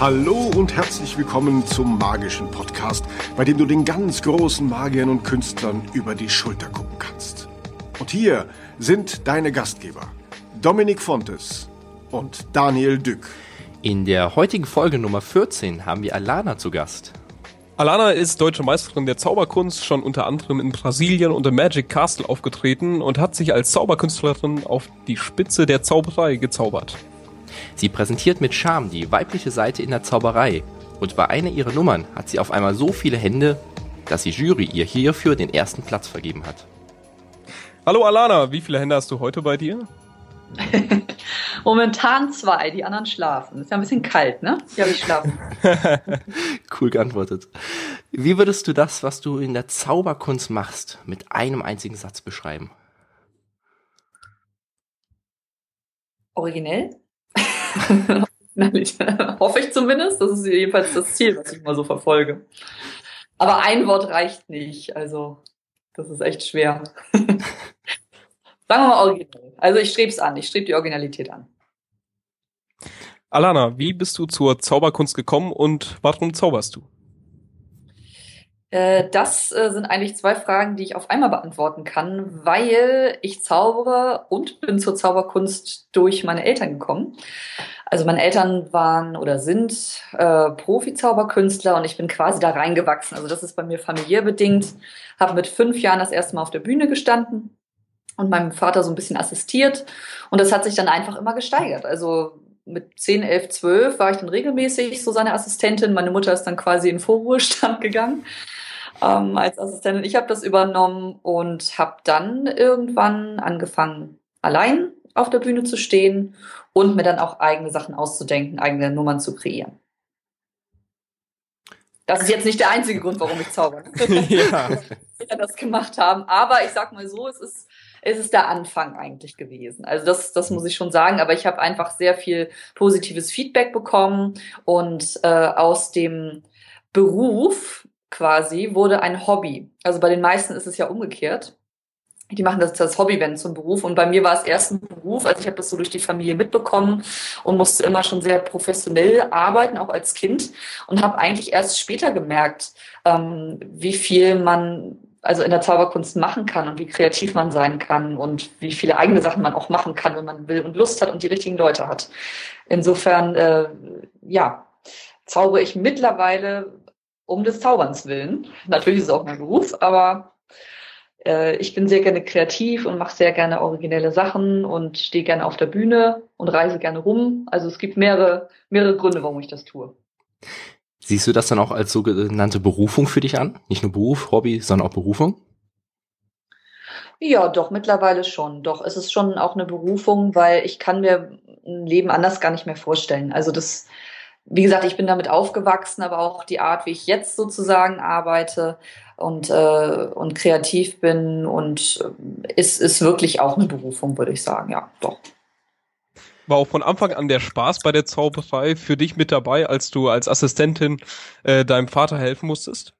Hallo und herzlich willkommen zum magischen Podcast, bei dem du den ganz großen Magiern und Künstlern über die Schulter gucken kannst. Und hier sind deine Gastgeber, Dominik Fontes und Daniel Dück. In der heutigen Folge Nummer 14 haben wir Alana zu Gast. Alana ist deutsche Meisterin der Zauberkunst, schon unter anderem in Brasilien und im Magic Castle aufgetreten und hat sich als Zauberkünstlerin auf die Spitze der Zauberei gezaubert. Sie präsentiert mit Charme die weibliche Seite in der Zauberei und bei einer ihrer Nummern hat sie auf einmal so viele Hände, dass die Jury ihr hierfür den ersten Platz vergeben hat. Hallo Alana, wie viele Hände hast du heute bei dir? Momentan zwei, die anderen schlafen. Ist ja ein bisschen kalt, ne? Ja, ich schlafen. cool geantwortet. Wie würdest du das, was du in der Zauberkunst machst, mit einem einzigen Satz beschreiben? Originell? Hoffe ich zumindest. Das ist jedenfalls das Ziel, was ich mal so verfolge. Aber ein Wort reicht nicht. Also, das ist echt schwer. Sagen wir mal originell. Also ich strebe es an. Ich strebe die Originalität an. Alana, wie bist du zur Zauberkunst gekommen und warum zauberst du? Äh, das äh, sind eigentlich zwei Fragen, die ich auf einmal beantworten kann, weil ich zaubere und bin zur Zauberkunst durch meine Eltern gekommen. Also meine Eltern waren oder sind äh, Profi-Zauberkünstler und ich bin quasi da reingewachsen. Also das ist bei mir familiär bedingt. Habe mit fünf Jahren das erste Mal auf der Bühne gestanden und meinem Vater so ein bisschen assistiert. Und das hat sich dann einfach immer gesteigert. Also mit 10, 11, 12 war ich dann regelmäßig so seine Assistentin. Meine Mutter ist dann quasi in Vorruhestand gegangen ähm, als Assistentin. Ich habe das übernommen und habe dann irgendwann angefangen, allein auf der Bühne zu stehen und mir dann auch eigene Sachen auszudenken, eigene Nummern zu kreieren. Das ist jetzt nicht der einzige Grund, warum ich zauber. ja. das gemacht haben. Aber ich sag mal so, es ist, es ist der Anfang eigentlich gewesen. Also das, das muss ich schon sagen. Aber ich habe einfach sehr viel positives Feedback bekommen und äh, aus dem Beruf quasi wurde ein Hobby. Also bei den meisten ist es ja umgekehrt die machen das als Hobby, wenn zum Beruf. Und bei mir war es erst ein Beruf. Also ich habe das so durch die Familie mitbekommen und musste immer schon sehr professionell arbeiten, auch als Kind. Und habe eigentlich erst später gemerkt, ähm, wie viel man also in der Zauberkunst machen kann und wie kreativ man sein kann und wie viele eigene Sachen man auch machen kann, wenn man will und Lust hat und die richtigen Leute hat. Insofern, äh, ja, zaubere ich mittlerweile um des Zauberns willen. Natürlich ist es auch mein Beruf, aber äh, ich bin sehr gerne kreativ und mache sehr gerne originelle Sachen und stehe gerne auf der Bühne und reise gerne rum. Also es gibt mehrere, mehrere Gründe, warum ich das tue. Siehst du das dann auch als sogenannte Berufung für dich an? Nicht nur Beruf, Hobby, sondern auch Berufung? Ja, doch, mittlerweile schon. Doch, es ist schon auch eine Berufung, weil ich kann mir ein Leben anders gar nicht mehr vorstellen. Also das, wie gesagt, ich bin damit aufgewachsen, aber auch die Art, wie ich jetzt sozusagen arbeite und, äh, und kreativ bin und äh, ist, ist wirklich auch eine Berufung, würde ich sagen. Ja, doch. War auch von Anfang an der Spaß bei der Zauberei für dich mit dabei, als du als Assistentin äh, deinem Vater helfen musstest?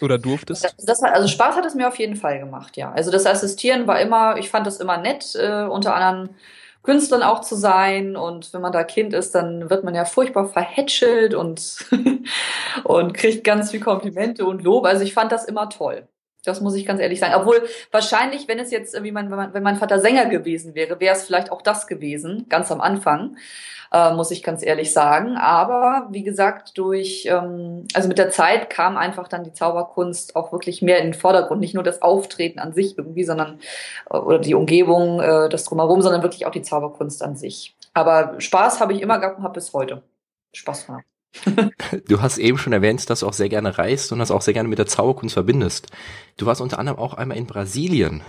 Oder durftest? Das, das, also Spaß hat es mir auf jeden Fall gemacht, ja. Also das Assistieren war immer, ich fand das immer nett, äh, unter anderem Künstlern auch zu sein. Und wenn man da Kind ist, dann wird man ja furchtbar verhätschelt und, und kriegt ganz viel Komplimente und Lob. Also ich fand das immer toll. Das muss ich ganz ehrlich sagen. Obwohl wahrscheinlich, wenn es jetzt, wie man, wenn, man, wenn mein Vater Sänger gewesen wäre, wäre es vielleicht auch das gewesen, ganz am Anfang äh, muss ich ganz ehrlich sagen. Aber wie gesagt, durch, ähm, also mit der Zeit kam einfach dann die Zauberkunst auch wirklich mehr in den Vordergrund. Nicht nur das Auftreten an sich irgendwie, sondern äh, oder die Umgebung, äh, das drumherum, sondern wirklich auch die Zauberkunst an sich. Aber Spaß habe ich immer gehabt und habe bis heute Spaß gemacht. Du hast eben schon erwähnt, dass du auch sehr gerne reist und das auch sehr gerne mit der Zauberkunst verbindest. Du warst unter anderem auch einmal in Brasilien.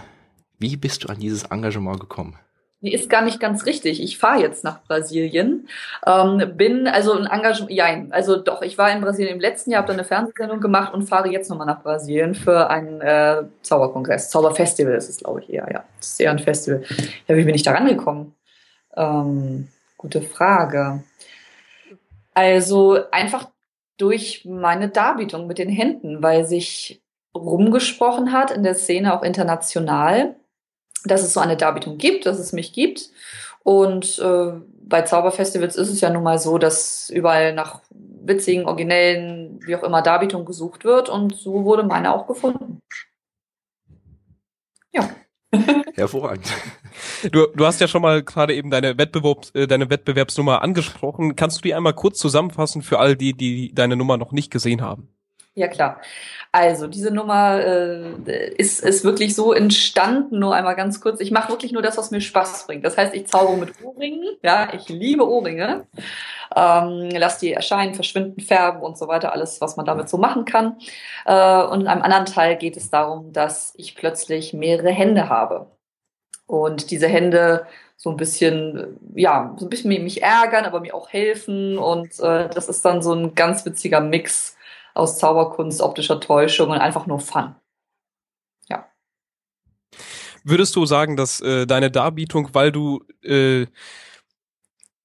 Wie bist du an dieses Engagement gekommen? Nee, ist gar nicht ganz richtig. Ich fahre jetzt nach Brasilien. Ähm, bin also ein Engagement, ja, also doch, ich war in Brasilien im letzten Jahr, habe da eine Fernsehsendung gemacht und fahre jetzt nochmal nach Brasilien für einen äh, Zauberkongress. Zauberfestival ist es, glaube ich, eher, ja. Das ist eher ein Festival. Ja, wie bin ich da rangekommen? Ähm, gute Frage. Also einfach durch meine Darbietung mit den Händen, weil sich rumgesprochen hat in der Szene auch international dass es so eine Darbietung gibt, dass es mich gibt. Und äh, bei Zauberfestivals ist es ja nun mal so, dass überall nach witzigen, originellen, wie auch immer, Darbietungen gesucht wird. Und so wurde meine auch gefunden. Ja. Hervorragend. Du, du hast ja schon mal gerade eben deine, Wettbewerbs, äh, deine Wettbewerbsnummer angesprochen. Kannst du die einmal kurz zusammenfassen für all die, die deine Nummer noch nicht gesehen haben? Ja, klar. Also, diese Nummer äh, ist, ist wirklich so entstanden, nur einmal ganz kurz. Ich mache wirklich nur das, was mir Spaß bringt. Das heißt, ich zaubere mit Ohrringen. Ja, ich liebe Ohrringe. Ähm, lass die erscheinen, verschwinden, färben und so weiter. Alles, was man damit so machen kann. Äh, und in einem anderen Teil geht es darum, dass ich plötzlich mehrere Hände habe. Und diese Hände so ein bisschen, ja, so ein bisschen mich ärgern, aber mir auch helfen. Und äh, das ist dann so ein ganz witziger Mix aus Zauberkunst, optischer Täuschung und einfach nur Fun. Ja. Würdest du sagen, dass äh, deine Darbietung, weil du äh,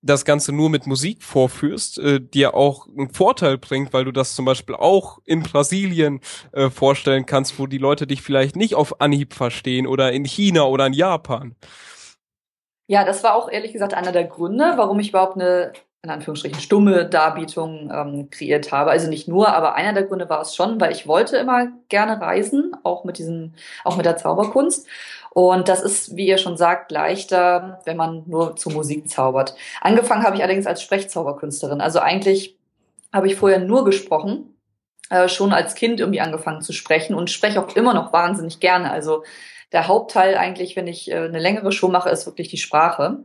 das Ganze nur mit Musik vorführst, äh, dir auch einen Vorteil bringt, weil du das zum Beispiel auch in Brasilien äh, vorstellen kannst, wo die Leute dich vielleicht nicht auf Anhieb verstehen oder in China oder in Japan. Ja, das war auch ehrlich gesagt einer der Gründe, warum ich überhaupt eine in Anführungsstrichen stumme Darbietung ähm, kreiert habe. Also nicht nur, aber einer der Gründe war es schon, weil ich wollte immer gerne reisen, auch mit diesem, auch mit der Zauberkunst. Und das ist, wie ihr schon sagt, leichter, wenn man nur zu Musik zaubert. Angefangen habe ich allerdings als Sprechzauberkünstlerin. Also eigentlich habe ich vorher nur gesprochen, äh, schon als Kind irgendwie angefangen zu sprechen und spreche auch immer noch wahnsinnig gerne. Also der Hauptteil eigentlich, wenn ich äh, eine längere Show mache, ist wirklich die Sprache.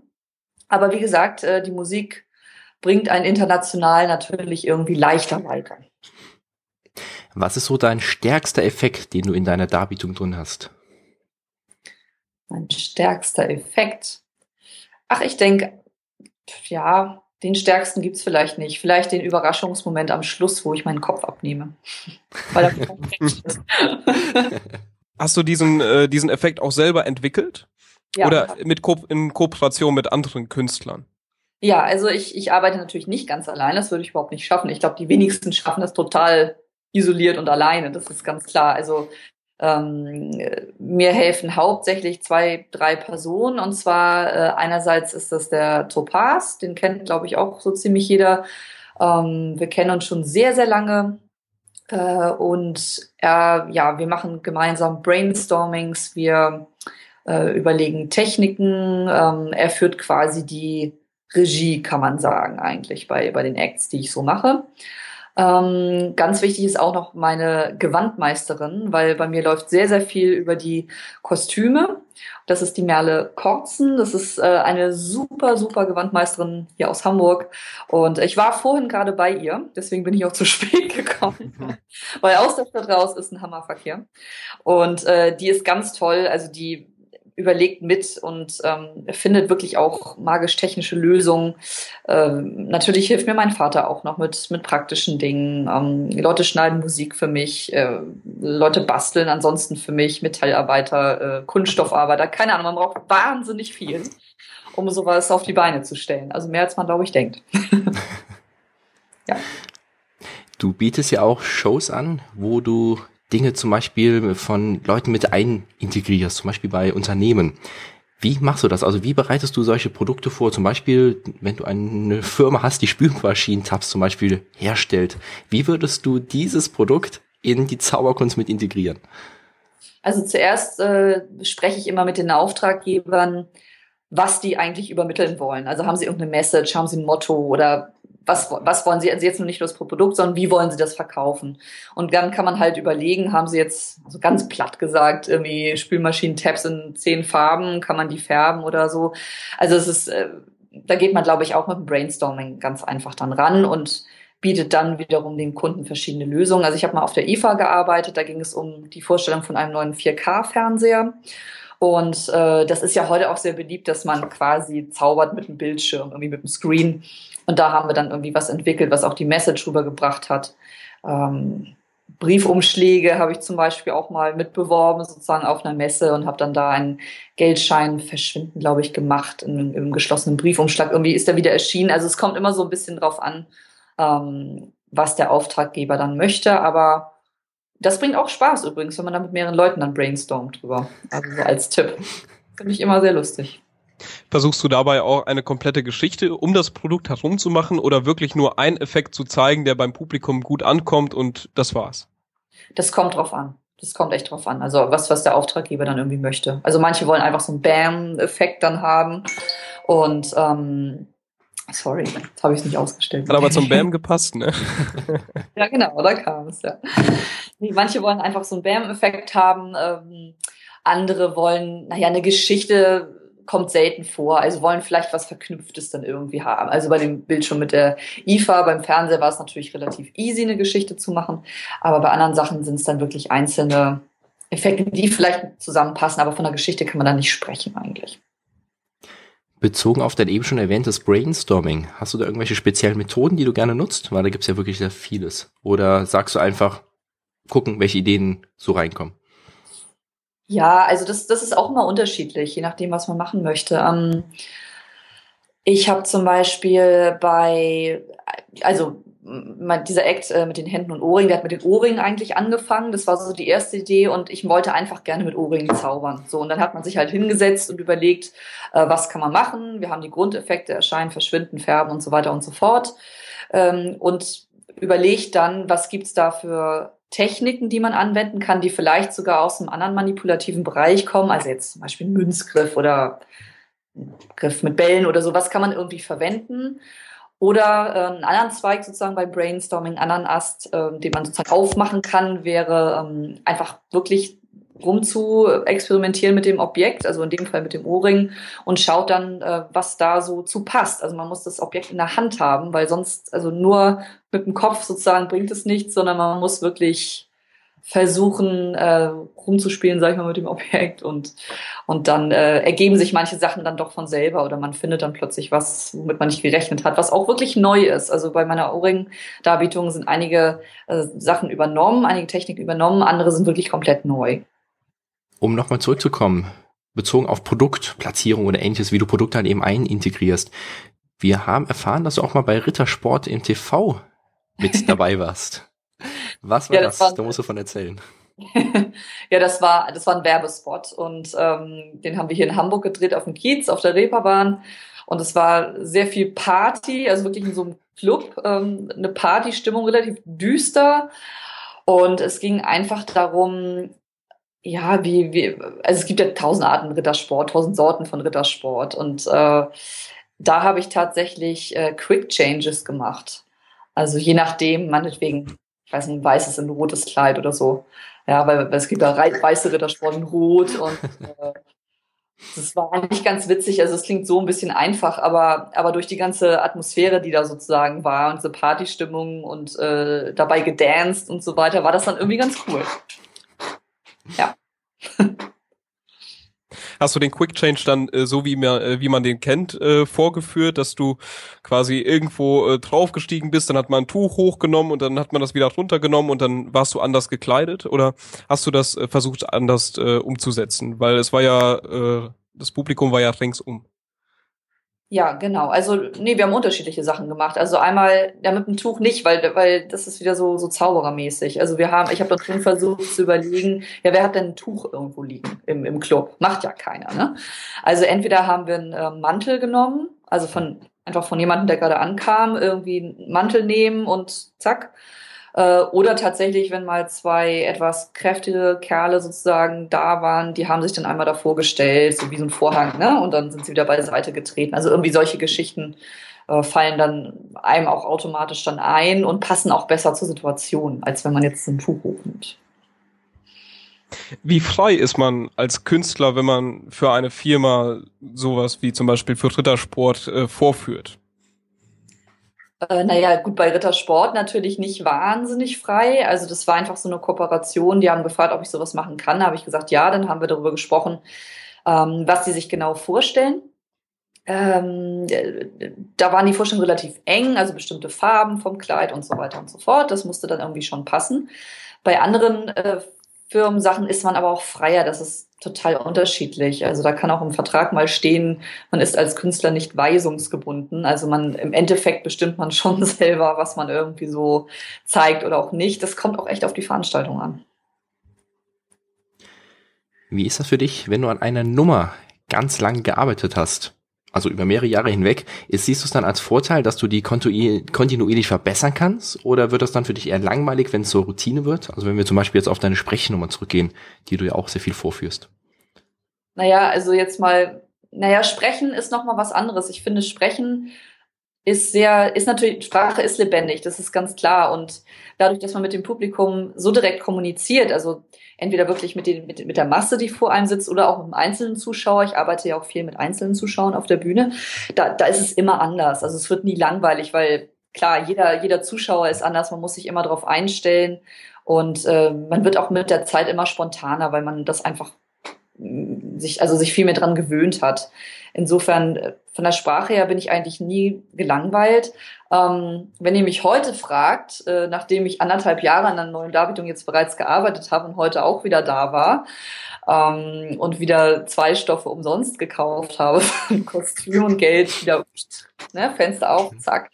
Aber wie gesagt, äh, die Musik bringt einen international natürlich irgendwie leichter weiter. Was ist so dein stärkster Effekt, den du in deiner Darbietung drin hast? Mein stärkster Effekt. Ach, ich denke, ja, den stärksten gibt's vielleicht nicht. Vielleicht den Überraschungsmoment am Schluss, wo ich meinen Kopf abnehme. Weil er Hast du diesen, äh, diesen Effekt auch selber entwickelt? Ja, Oder mit Ko in Kooperation mit anderen Künstlern? Ja, also ich, ich arbeite natürlich nicht ganz allein, das würde ich überhaupt nicht schaffen. Ich glaube, die wenigsten schaffen das total isoliert und alleine, das ist ganz klar. Also ähm, mir helfen hauptsächlich zwei, drei Personen. Und zwar äh, einerseits ist das der Topaz, den kennt, glaube ich, auch so ziemlich jeder. Ähm, wir kennen uns schon sehr, sehr lange. Äh, und er, ja, wir machen gemeinsam Brainstormings, wir äh, überlegen Techniken. Ähm, er führt quasi die Regie, kann man sagen, eigentlich bei, bei den Acts, die ich so mache. Ähm, ganz wichtig ist auch noch meine Gewandmeisterin, weil bei mir läuft sehr, sehr viel über die Kostüme. Das ist die Merle Korzen. Das ist äh, eine super, super Gewandmeisterin hier aus Hamburg. Und ich war vorhin gerade bei ihr, deswegen bin ich auch zu spät gekommen, weil aus der Stadt raus ist ein Hammerverkehr. Und äh, die ist ganz toll. Also die überlegt mit und ähm, findet wirklich auch magisch-technische Lösungen. Ähm, natürlich hilft mir mein Vater auch noch mit, mit praktischen Dingen. Ähm, Leute schneiden Musik für mich, äh, Leute basteln ansonsten für mich, Metallarbeiter, äh, Kunststoffarbeiter, keine Ahnung, man braucht wahnsinnig viel, um sowas auf die Beine zu stellen. Also mehr als man, glaube ich, denkt. ja. Du bietest ja auch Shows an, wo du Dinge zum Beispiel von Leuten mit einintegrierst, zum Beispiel bei Unternehmen. Wie machst du das? Also wie bereitest du solche Produkte vor? Zum Beispiel, wenn du eine Firma hast, die Spülmaschinen-Tabs zum Beispiel herstellt. Wie würdest du dieses Produkt in die Zauberkunst mit integrieren? Also zuerst äh, spreche ich immer mit den Auftraggebern, was die eigentlich übermitteln wollen. Also haben sie irgendeine Message, haben sie ein Motto oder was, was wollen Sie, also jetzt nur nicht nur das Produkt, sondern wie wollen Sie das verkaufen? Und dann kann man halt überlegen, haben Sie jetzt, also ganz platt gesagt, irgendwie Spülmaschinen-Tabs in zehn Farben, kann man die färben oder so? Also es ist, äh, da geht man, glaube ich, auch mit dem Brainstorming ganz einfach dann ran und bietet dann wiederum den Kunden verschiedene Lösungen. Also ich habe mal auf der IFA gearbeitet, da ging es um die Vorstellung von einem neuen 4K-Fernseher. Und äh, das ist ja heute auch sehr beliebt, dass man quasi zaubert mit einem Bildschirm, irgendwie mit einem Screen. Und da haben wir dann irgendwie was entwickelt, was auch die Message rübergebracht hat. Ähm, Briefumschläge habe ich zum Beispiel auch mal mitbeworben, sozusagen auf einer Messe und habe dann da einen Geldschein verschwinden, glaube ich, gemacht in, im geschlossenen Briefumschlag. Irgendwie ist er wieder erschienen. Also es kommt immer so ein bisschen drauf an, ähm, was der Auftraggeber dann möchte. Aber das bringt auch Spaß übrigens, wenn man da mit mehreren Leuten dann brainstormt drüber. Also so als Tipp. Finde ich immer sehr lustig. Versuchst du dabei auch eine komplette Geschichte um das Produkt herum zu machen oder wirklich nur einen Effekt zu zeigen, der beim Publikum gut ankommt und das war's? Das kommt drauf an. Das kommt echt drauf an. Also was, was der Auftraggeber dann irgendwie möchte. Also manche wollen einfach so einen Bam-Effekt dann haben. Und ähm, sorry, jetzt habe ich es nicht ausgestellt. Hat aber zum Bam gepasst, ne? ja, genau, da kam es, ja. Manche wollen einfach so einen Bam-Effekt haben. Ähm, andere wollen, naja, eine Geschichte kommt selten vor. Also wollen vielleicht was Verknüpftes dann irgendwie haben. Also bei dem Bild schon mit der IFA, beim Fernseher war es natürlich relativ easy, eine Geschichte zu machen. Aber bei anderen Sachen sind es dann wirklich einzelne Effekte, die vielleicht zusammenpassen, aber von der Geschichte kann man dann nicht sprechen eigentlich. Bezogen auf dein eben schon erwähntes Brainstorming, hast du da irgendwelche speziellen Methoden, die du gerne nutzt? Weil da gibt es ja wirklich sehr vieles. Oder sagst du einfach, gucken, welche Ideen so reinkommen? Ja, also das, das ist auch immer unterschiedlich, je nachdem, was man machen möchte. Ähm, ich habe zum Beispiel bei, also dieser Act äh, mit den Händen und Ohrringen, der hat mit den Ohrringen eigentlich angefangen. Das war so die erste Idee und ich wollte einfach gerne mit Ohrringen zaubern. So, und dann hat man sich halt hingesetzt und überlegt, äh, was kann man machen. Wir haben die Grundeffekte, erscheinen, verschwinden, färben und so weiter und so fort. Ähm, und überlegt dann, was gibt's da für Techniken, die man anwenden kann, die vielleicht sogar aus einem anderen manipulativen Bereich kommen, also jetzt zum Beispiel Münzgriff oder Griff mit Bällen oder so, was kann man irgendwie verwenden? Oder äh, einen anderen Zweig sozusagen bei Brainstorming, einen anderen Ast, äh, den man sozusagen aufmachen kann, wäre ähm, einfach wirklich rum zu experimentieren mit dem Objekt, also in dem Fall mit dem Ohrring und schaut dann, äh, was da so zu passt. Also man muss das Objekt in der Hand haben, weil sonst, also nur mit dem Kopf sozusagen bringt es nichts, sondern man muss wirklich versuchen, äh, rumzuspielen, sag ich mal, mit dem Objekt und, und dann äh, ergeben sich manche Sachen dann doch von selber oder man findet dann plötzlich was, womit man nicht gerechnet hat, was auch wirklich neu ist. Also bei meiner Ohrring-Darbietung sind einige äh, Sachen übernommen, einige Techniken übernommen, andere sind wirklich komplett neu um nochmal zurückzukommen, bezogen auf Produktplatzierung oder ähnliches, wie du Produkte halt eben einintegrierst. Wir haben erfahren, dass du auch mal bei Rittersport im TV mit dabei warst. Was war ja, das? das? War, da musst du von erzählen. ja, das war, das war ein Werbespot und ähm, den haben wir hier in Hamburg gedreht auf dem Kiez, auf der Reeperbahn. Und es war sehr viel Party, also wirklich in so einem Club, ähm, eine Partystimmung, relativ düster. Und es ging einfach darum, ja, wie, wie, also es gibt ja tausend Arten Rittersport, tausend Sorten von Rittersport und äh, da habe ich tatsächlich äh, Quick Changes gemacht. Also je nachdem, meinetwegen, ich weiß nicht, ein weißes in ein rotes Kleid oder so. Ja, weil, weil es gibt ja weiße Rittersport in Rot und äh, das war eigentlich ganz witzig. Also es klingt so ein bisschen einfach, aber, aber durch die ganze Atmosphäre, die da sozusagen war und diese Partystimmung und äh, dabei gedanced und so weiter, war das dann irgendwie ganz cool. Ja. Hast du den Quick Change dann äh, so wie, mir, äh, wie man den kennt äh, vorgeführt, dass du quasi irgendwo äh, draufgestiegen bist, dann hat man ein Tuch hochgenommen und dann hat man das wieder runtergenommen und dann warst du anders gekleidet oder hast du das äh, versucht anders äh, umzusetzen? Weil es war ja, äh, das Publikum war ja ringsum. Ja, genau. Also, nee, wir haben unterschiedliche Sachen gemacht. Also einmal, ja, mit dem Tuch nicht, weil, weil das ist wieder so, so zauberermäßig. Also wir haben, ich habe dann schon versucht zu überlegen, ja, wer hat denn ein Tuch irgendwo liegen im, im Club? Macht ja keiner, ne? Also entweder haben wir einen äh, Mantel genommen, also von, einfach von jemandem, der gerade ankam, irgendwie einen Mantel nehmen und zack. Äh, oder tatsächlich, wenn mal zwei etwas kräftige Kerle sozusagen da waren, die haben sich dann einmal davor gestellt, so wie so ein Vorhang, ne? Und dann sind sie wieder beiseite getreten. Also irgendwie solche Geschichten äh, fallen dann einem auch automatisch dann ein und passen auch besser zur Situation, als wenn man jetzt ein Tuch hochnimmt. Wie frei ist man als Künstler, wenn man für eine Firma sowas wie zum Beispiel für Rittersport äh, vorführt? Äh, naja, gut, bei Rittersport natürlich nicht wahnsinnig frei. Also das war einfach so eine Kooperation. Die haben gefragt, ob ich sowas machen kann. Da habe ich gesagt, ja, dann haben wir darüber gesprochen, ähm, was sie sich genau vorstellen. Ähm, da waren die Vorstellungen relativ eng, also bestimmte Farben vom Kleid und so weiter und so fort. Das musste dann irgendwie schon passen. Bei anderen äh, Firmensachen ist man aber auch freier. Das ist total unterschiedlich. Also da kann auch im Vertrag mal stehen, man ist als Künstler nicht weisungsgebunden. Also man im Endeffekt bestimmt man schon selber, was man irgendwie so zeigt oder auch nicht. Das kommt auch echt auf die Veranstaltung an. Wie ist das für dich, wenn du an einer Nummer ganz lang gearbeitet hast, also über mehrere Jahre hinweg, ist, siehst du es dann als Vorteil, dass du die kontinuierlich verbessern kannst? Oder wird das dann für dich eher langweilig, wenn es so Routine wird? Also wenn wir zum Beispiel jetzt auf deine Sprechnummer zurückgehen, die du ja auch sehr viel vorführst. Naja, also jetzt mal, naja, sprechen ist nochmal was anderes. Ich finde, sprechen ist sehr, ist natürlich, Sprache ist lebendig, das ist ganz klar. Und dadurch, dass man mit dem Publikum so direkt kommuniziert, also entweder wirklich mit, den, mit, mit der Masse, die vor einem sitzt, oder auch mit einem einzelnen Zuschauer. Ich arbeite ja auch viel mit einzelnen Zuschauern auf der Bühne. Da, da ist es immer anders. Also es wird nie langweilig, weil klar, jeder, jeder Zuschauer ist anders, man muss sich immer darauf einstellen. Und äh, man wird auch mit der Zeit immer spontaner, weil man das einfach mm, sich, also sich viel mehr dran gewöhnt hat. Insofern, äh, von der Sprache her bin ich eigentlich nie gelangweilt. Ähm, wenn ihr mich heute fragt, äh, nachdem ich anderthalb Jahre an einer neuen Darbietung jetzt bereits gearbeitet habe und heute auch wieder da war ähm, und wieder zwei Stoffe umsonst gekauft habe, Kostüm und Geld, wieder ne, Fenster auf, zack.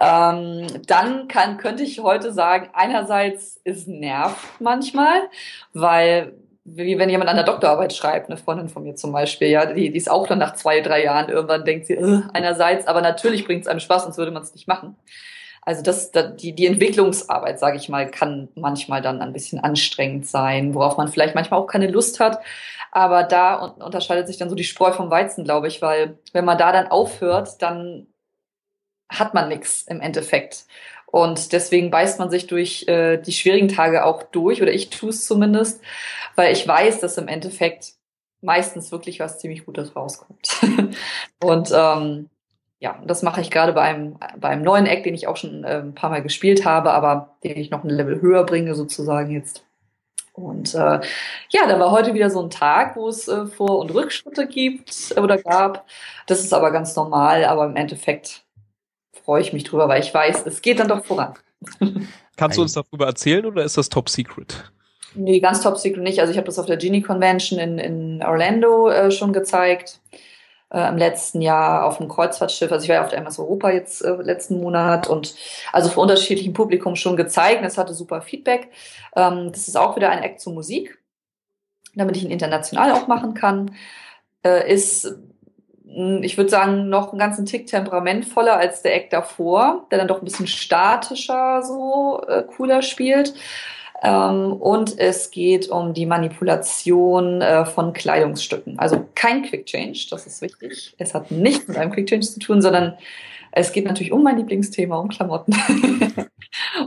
Ähm, dann kann, könnte ich heute sagen, einerseits ist nervt manchmal, weil wie wenn jemand an der Doktorarbeit schreibt, eine Freundin von mir zum Beispiel, ja, die, die ist auch dann nach zwei, drei Jahren irgendwann denkt sie, äh, einerseits, aber natürlich bringt es einem Spaß, sonst würde man es nicht machen. Also das, die, die Entwicklungsarbeit, sage ich mal, kann manchmal dann ein bisschen anstrengend sein, worauf man vielleicht manchmal auch keine Lust hat. Aber da unterscheidet sich dann so die Spreu vom Weizen, glaube ich, weil wenn man da dann aufhört, dann hat man nichts im Endeffekt. Und deswegen beißt man sich durch äh, die schwierigen Tage auch durch, oder ich tue es zumindest, weil ich weiß, dass im Endeffekt meistens wirklich was ziemlich Gutes rauskommt. und ähm, ja, das mache ich gerade bei einem, bei einem neuen Act, den ich auch schon äh, ein paar Mal gespielt habe, aber den ich noch ein Level höher bringe, sozusagen jetzt. Und äh, ja, da war heute wieder so ein Tag, wo es äh, Vor- und Rückschritte gibt oder gab. Das ist aber ganz normal, aber im Endeffekt freue ich mich drüber, weil ich weiß, es geht dann doch voran. Kannst du uns darüber erzählen oder ist das top secret? Nee, ganz top secret nicht. Also ich habe das auf der Genie Convention in, in Orlando äh, schon gezeigt. Äh, Im letzten Jahr auf dem Kreuzfahrtschiff. Also ich war ja auf der MS Europa jetzt äh, letzten Monat und also vor unterschiedlichem Publikum schon gezeigt. Das hatte super Feedback. Ähm, das ist auch wieder ein Act zur Musik, damit ich ihn international auch machen kann. Äh, ist ich würde sagen, noch einen ganzen Tick temperamentvoller als der Eck davor, der dann doch ein bisschen statischer so äh, cooler spielt. Ähm, und es geht um die Manipulation äh, von Kleidungsstücken. Also kein Quick Change, das ist wichtig. Es hat nichts mit einem Quick Change zu tun, sondern es geht natürlich um mein Lieblingsthema, um Klamotten.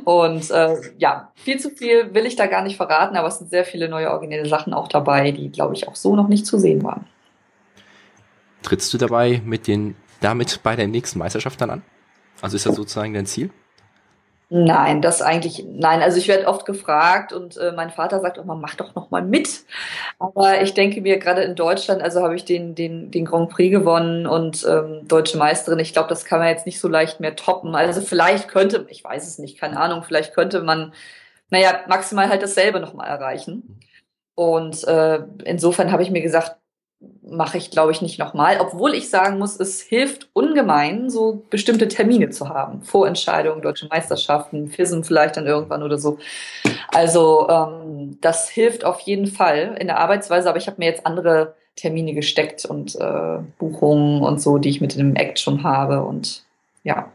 und äh, ja, viel zu viel will ich da gar nicht verraten, aber es sind sehr viele neue originelle Sachen auch dabei, die, glaube ich, auch so noch nicht zu sehen waren. Trittst du dabei mit den, damit bei der nächsten Meisterschaft dann an? Also ist das sozusagen dein Ziel? Nein, das eigentlich, nein. Also ich werde oft gefragt und äh, mein Vater sagt immer, mach doch noch mal mit. Aber ich denke mir, gerade in Deutschland, also habe ich den, den, den Grand Prix gewonnen und ähm, deutsche Meisterin. Ich glaube, das kann man jetzt nicht so leicht mehr toppen. Also vielleicht könnte, ich weiß es nicht, keine Ahnung, vielleicht könnte man, naja, maximal halt dasselbe noch mal erreichen. Und äh, insofern habe ich mir gesagt, mache ich, glaube ich, nicht nochmal. Obwohl ich sagen muss, es hilft ungemein, so bestimmte Termine zu haben. Vorentscheidungen, deutsche Meisterschaften, FISM vielleicht dann irgendwann oder so. Also ähm, das hilft auf jeden Fall in der Arbeitsweise, aber ich habe mir jetzt andere Termine gesteckt und äh, Buchungen und so, die ich mit dem Act schon habe. Und ja.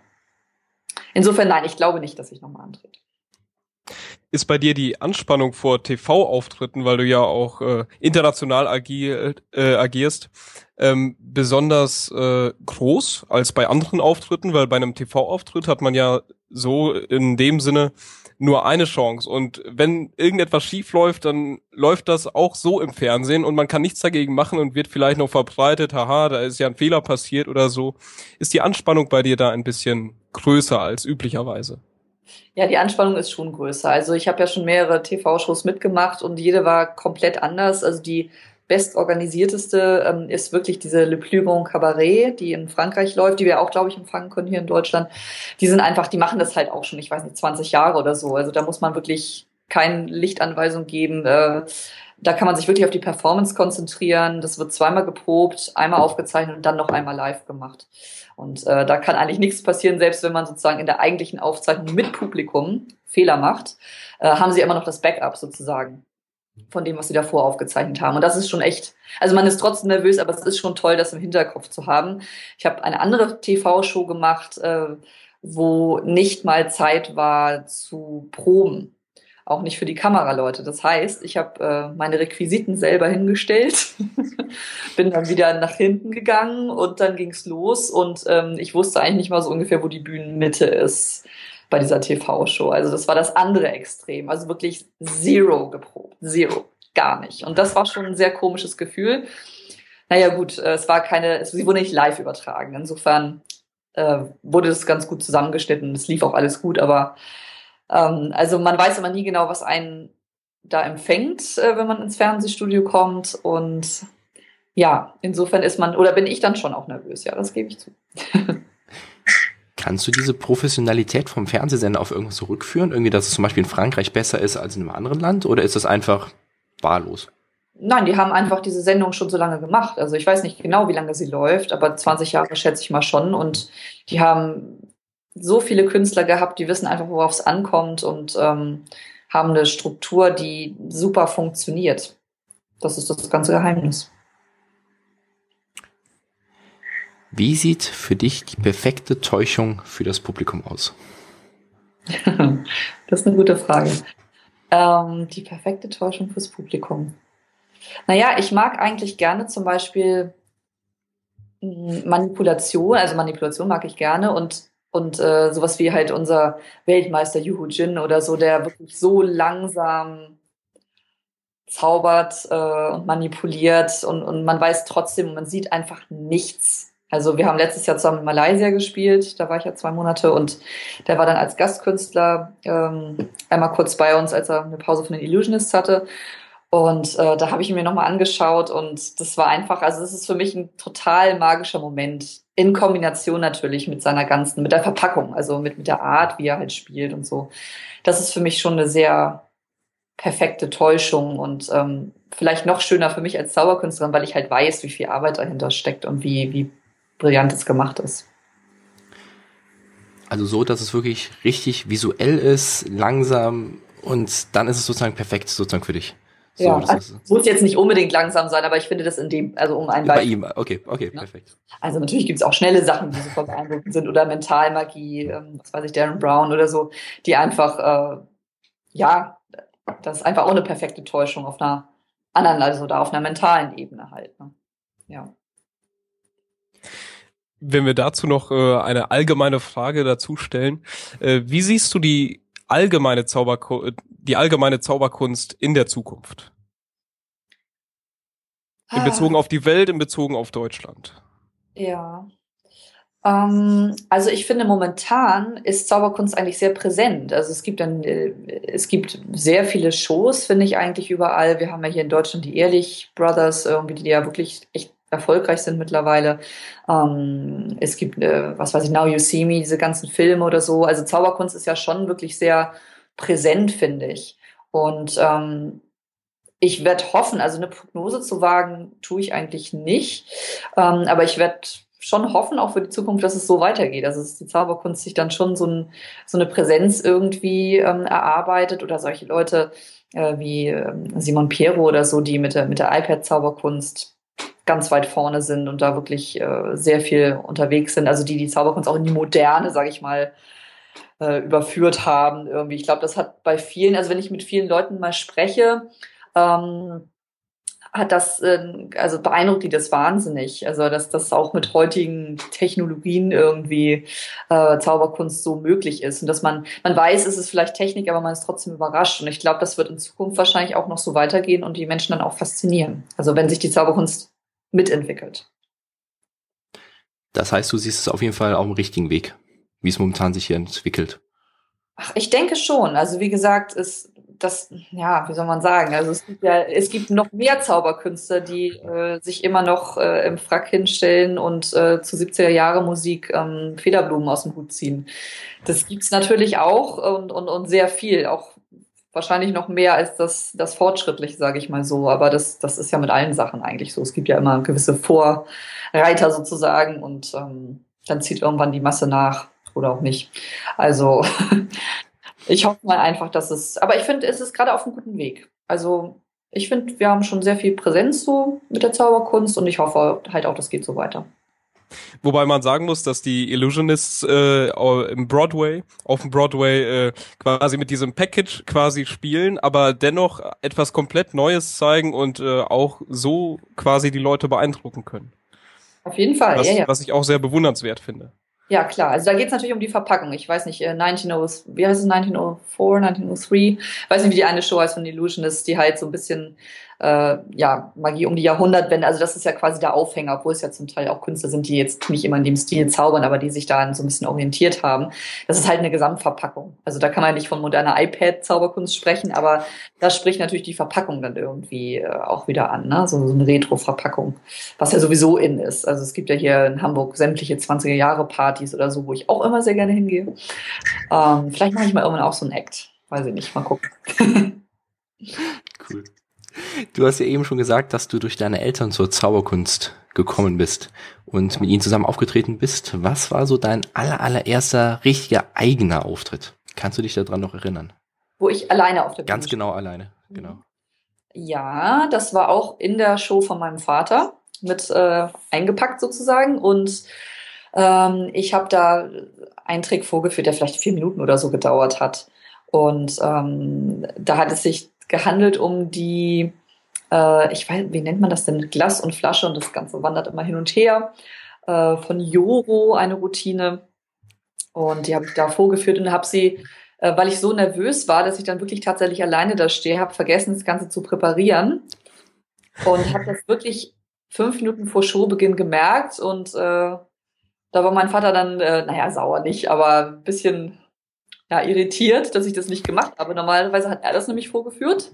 Insofern nein, ich glaube nicht, dass ich nochmal antrete ist bei dir die Anspannung vor TV-Auftritten, weil du ja auch äh, international agier, äh, agierst, ähm, besonders äh, groß als bei anderen Auftritten, weil bei einem TV-Auftritt hat man ja so in dem Sinne nur eine Chance. Und wenn irgendetwas schief läuft, dann läuft das auch so im Fernsehen und man kann nichts dagegen machen und wird vielleicht noch verbreitet, haha, da ist ja ein Fehler passiert oder so. Ist die Anspannung bei dir da ein bisschen größer als üblicherweise? Ja, die Anspannung ist schon größer. Also ich habe ja schon mehrere TV-Shows mitgemacht und jede war komplett anders. Also die bestorganisierteste ähm, ist wirklich diese Le Plus Cabaret, die in Frankreich läuft, die wir auch, glaube ich, empfangen können hier in Deutschland. Die sind einfach, die machen das halt auch schon, ich weiß nicht, 20 Jahre oder so. Also da muss man wirklich keine Lichtanweisung geben. Äh, da kann man sich wirklich auf die Performance konzentrieren. Das wird zweimal geprobt, einmal aufgezeichnet und dann noch einmal live gemacht. Und äh, da kann eigentlich nichts passieren, selbst wenn man sozusagen in der eigentlichen Aufzeichnung mit Publikum Fehler macht, äh, haben sie immer noch das Backup sozusagen. von dem, was sie davor aufgezeichnet haben. Und das ist schon echt, also man ist trotzdem nervös, aber es ist schon toll, das im Hinterkopf zu haben. Ich habe eine andere TV-Show gemacht, äh, wo nicht mal Zeit war zu proben. Auch nicht für die Kameraleute. Das heißt, ich habe äh, meine Requisiten selber hingestellt, bin dann wieder nach hinten gegangen und dann ging's los und ähm, ich wusste eigentlich nicht mal so ungefähr, wo die Bühnenmitte ist bei dieser TV-Show. Also das war das andere Extrem. Also wirklich zero geprobt. Zero. Gar nicht. Und das war schon ein sehr komisches Gefühl. Naja, gut, äh, es war keine, sie wurde nicht live übertragen. Insofern äh, wurde das ganz gut zusammengeschnitten. Es lief auch alles gut, aber ähm, also man weiß immer nie genau, was einen da empfängt, äh, wenn man ins Fernsehstudio kommt. Und ja, insofern ist man, oder bin ich dann schon auch nervös, ja, das gebe ich zu. Kannst du diese Professionalität vom Fernsehsender auf irgendwas zurückführen? Irgendwie, dass es zum Beispiel in Frankreich besser ist als in einem anderen Land? Oder ist das einfach wahllos? Nein, die haben einfach diese Sendung schon so lange gemacht. Also ich weiß nicht genau, wie lange sie läuft, aber 20 Jahre schätze ich mal schon. Und die haben so viele Künstler gehabt, die wissen einfach, worauf es ankommt und ähm, haben eine Struktur, die super funktioniert. Das ist das ganze Geheimnis. Wie sieht für dich die perfekte Täuschung für das Publikum aus? das ist eine gute Frage. Ähm, die perfekte Täuschung fürs Publikum. Naja, ich mag eigentlich gerne zum Beispiel hm, Manipulation, also Manipulation mag ich gerne und, und äh, sowas wie halt unser Weltmeister Yuhu Jin oder so, der wirklich so langsam zaubert äh, und manipuliert und, und man weiß trotzdem, man sieht einfach nichts also wir haben letztes Jahr zusammen in Malaysia gespielt, da war ich ja zwei Monate und der war dann als Gastkünstler ähm, einmal kurz bei uns, als er eine Pause von den Illusionists hatte. Und äh, da habe ich ihn mir nochmal angeschaut und das war einfach, also das ist für mich ein total magischer Moment. In Kombination natürlich mit seiner ganzen, mit der Verpackung, also mit, mit der Art, wie er halt spielt und so. Das ist für mich schon eine sehr perfekte Täuschung und ähm, vielleicht noch schöner für mich als Zauberkünstlerin, weil ich halt weiß, wie viel Arbeit dahinter steckt und wie, wie Brillantes gemacht ist. Also so, dass es wirklich richtig visuell ist, langsam und dann ist es sozusagen perfekt sozusagen für dich. So, ja, also, muss jetzt nicht unbedingt langsam sein, aber ich finde das in dem, also um ein Bei ihm, okay, okay, ja. perfekt. Also natürlich gibt es auch schnelle Sachen, die super beeindruckend sind oder Mentalmagie, ähm, was weiß ich, Darren Brown oder so, die einfach, äh, ja, das ist einfach auch eine perfekte Täuschung auf einer anderen, also da auf einer mentalen Ebene halt. Ne? Ja. Wenn wir dazu noch äh, eine allgemeine Frage dazu stellen, äh, wie siehst du die allgemeine Zauberku die allgemeine Zauberkunst in der Zukunft? In ah. Bezogen auf die Welt, in Bezogen auf Deutschland. Ja. Ähm, also ich finde momentan ist Zauberkunst eigentlich sehr präsent. Also es gibt dann, äh, es gibt sehr viele Shows, finde ich eigentlich überall. Wir haben ja hier in Deutschland die Ehrlich Brothers, irgendwie, die ja wirklich echt erfolgreich sind mittlerweile. Ähm, es gibt, äh, was weiß ich, Now You See Me, diese ganzen Filme oder so. Also Zauberkunst ist ja schon wirklich sehr präsent, finde ich. Und ähm, ich werde hoffen, also eine Prognose zu wagen, tue ich eigentlich nicht. Ähm, aber ich werde schon hoffen, auch für die Zukunft, dass es so weitergeht. Also dass die Zauberkunst sich dann schon so, ein, so eine Präsenz irgendwie ähm, erarbeitet oder solche Leute äh, wie äh, Simon Piero oder so, die mit der, mit der iPad-Zauberkunst ganz weit vorne sind und da wirklich äh, sehr viel unterwegs sind. Also die die Zauberkunst auch in die Moderne, sage ich mal, äh, überführt haben. Irgendwie, ich glaube, das hat bei vielen, also wenn ich mit vielen Leuten mal spreche, ähm, hat das, äh, also beeindruckt die das wahnsinnig. Also dass das auch mit heutigen Technologien irgendwie äh, Zauberkunst so möglich ist und dass man, man weiß, es ist vielleicht Technik, aber man ist trotzdem überrascht. Und ich glaube, das wird in Zukunft wahrscheinlich auch noch so weitergehen und die Menschen dann auch faszinieren. Also wenn sich die Zauberkunst mitentwickelt. Das heißt, du siehst es auf jeden Fall auf dem richtigen Weg, wie es momentan sich hier entwickelt. Ach, ich denke schon. Also wie gesagt, ist das, ja, wie soll man sagen? Also es gibt ja, es gibt noch mehr Zauberkünstler, die äh, sich immer noch äh, im Frack hinstellen und äh, zu 70er Jahre Musik ähm, Federblumen aus dem Hut ziehen. Das gibt's natürlich auch und, und, und sehr viel, auch wahrscheinlich noch mehr als das, das Fortschrittliche, sage ich mal so. Aber das, das ist ja mit allen Sachen eigentlich so. Es gibt ja immer gewisse Vorreiter sozusagen und ähm, dann zieht irgendwann die Masse nach oder auch nicht. Also ich hoffe mal einfach, dass es, aber ich finde, es ist gerade auf einem guten Weg. Also ich finde, wir haben schon sehr viel Präsenz so mit der Zauberkunst und ich hoffe halt auch, das geht so weiter. Wobei man sagen muss, dass die Illusionists äh, im Broadway, auf dem Broadway äh, quasi mit diesem Package quasi spielen, aber dennoch etwas komplett Neues zeigen und äh, auch so quasi die Leute beeindrucken können. Auf jeden Fall, was, ja, ja. Was ich auch sehr bewundernswert finde. Ja, klar. Also da geht es natürlich um die Verpackung. Ich weiß nicht, 1900, äh, wie heißt es, 1904, 1903? Ich weiß nicht, wie die eine Show heißt von Illusionists, die halt so ein bisschen äh, ja, Magie um die Jahrhundertwende. Also das ist ja quasi der Aufhänger, obwohl es ja zum Teil auch Künstler sind, die jetzt nicht immer in dem Stil zaubern, aber die sich da so ein bisschen orientiert haben. Das ist halt eine Gesamtverpackung. Also da kann man nicht von moderner iPad-Zauberkunst sprechen, aber da spricht natürlich die Verpackung dann irgendwie äh, auch wieder an, ne? so, so eine Retro-Verpackung, was ja sowieso in ist. Also es gibt ja hier in Hamburg sämtliche 20er-Jahre-Partys oder so, wo ich auch immer sehr gerne hingehe. Ähm, vielleicht mache ich mal irgendwann auch so ein Act. Weiß ich nicht, mal gucken. cool. Du hast ja eben schon gesagt, dass du durch deine Eltern zur Zauberkunst gekommen bist und mit ihnen zusammen aufgetreten bist. Was war so dein aller, allererster richtiger eigener Auftritt? Kannst du dich daran noch erinnern? Wo ich alleine auf der Bühne Ganz genau alleine, genau. Ja, das war auch in der Show von meinem Vater mit äh, eingepackt sozusagen und ähm, ich habe da einen Trick vorgeführt, der vielleicht vier Minuten oder so gedauert hat. Und ähm, da hat es sich gehandelt um die, äh, ich weiß, wie nennt man das denn, Glas und Flasche und das Ganze wandert immer hin und her. Äh, von Joro eine Routine und die habe ich da vorgeführt und habe sie, äh, weil ich so nervös war, dass ich dann wirklich tatsächlich alleine da stehe, habe vergessen, das Ganze zu präparieren und habe das wirklich fünf Minuten vor Showbeginn gemerkt und äh, da war mein Vater dann, äh, naja, sauer nicht, aber ein bisschen ja, irritiert, dass ich das nicht gemacht habe. Normalerweise hat er das nämlich vorgeführt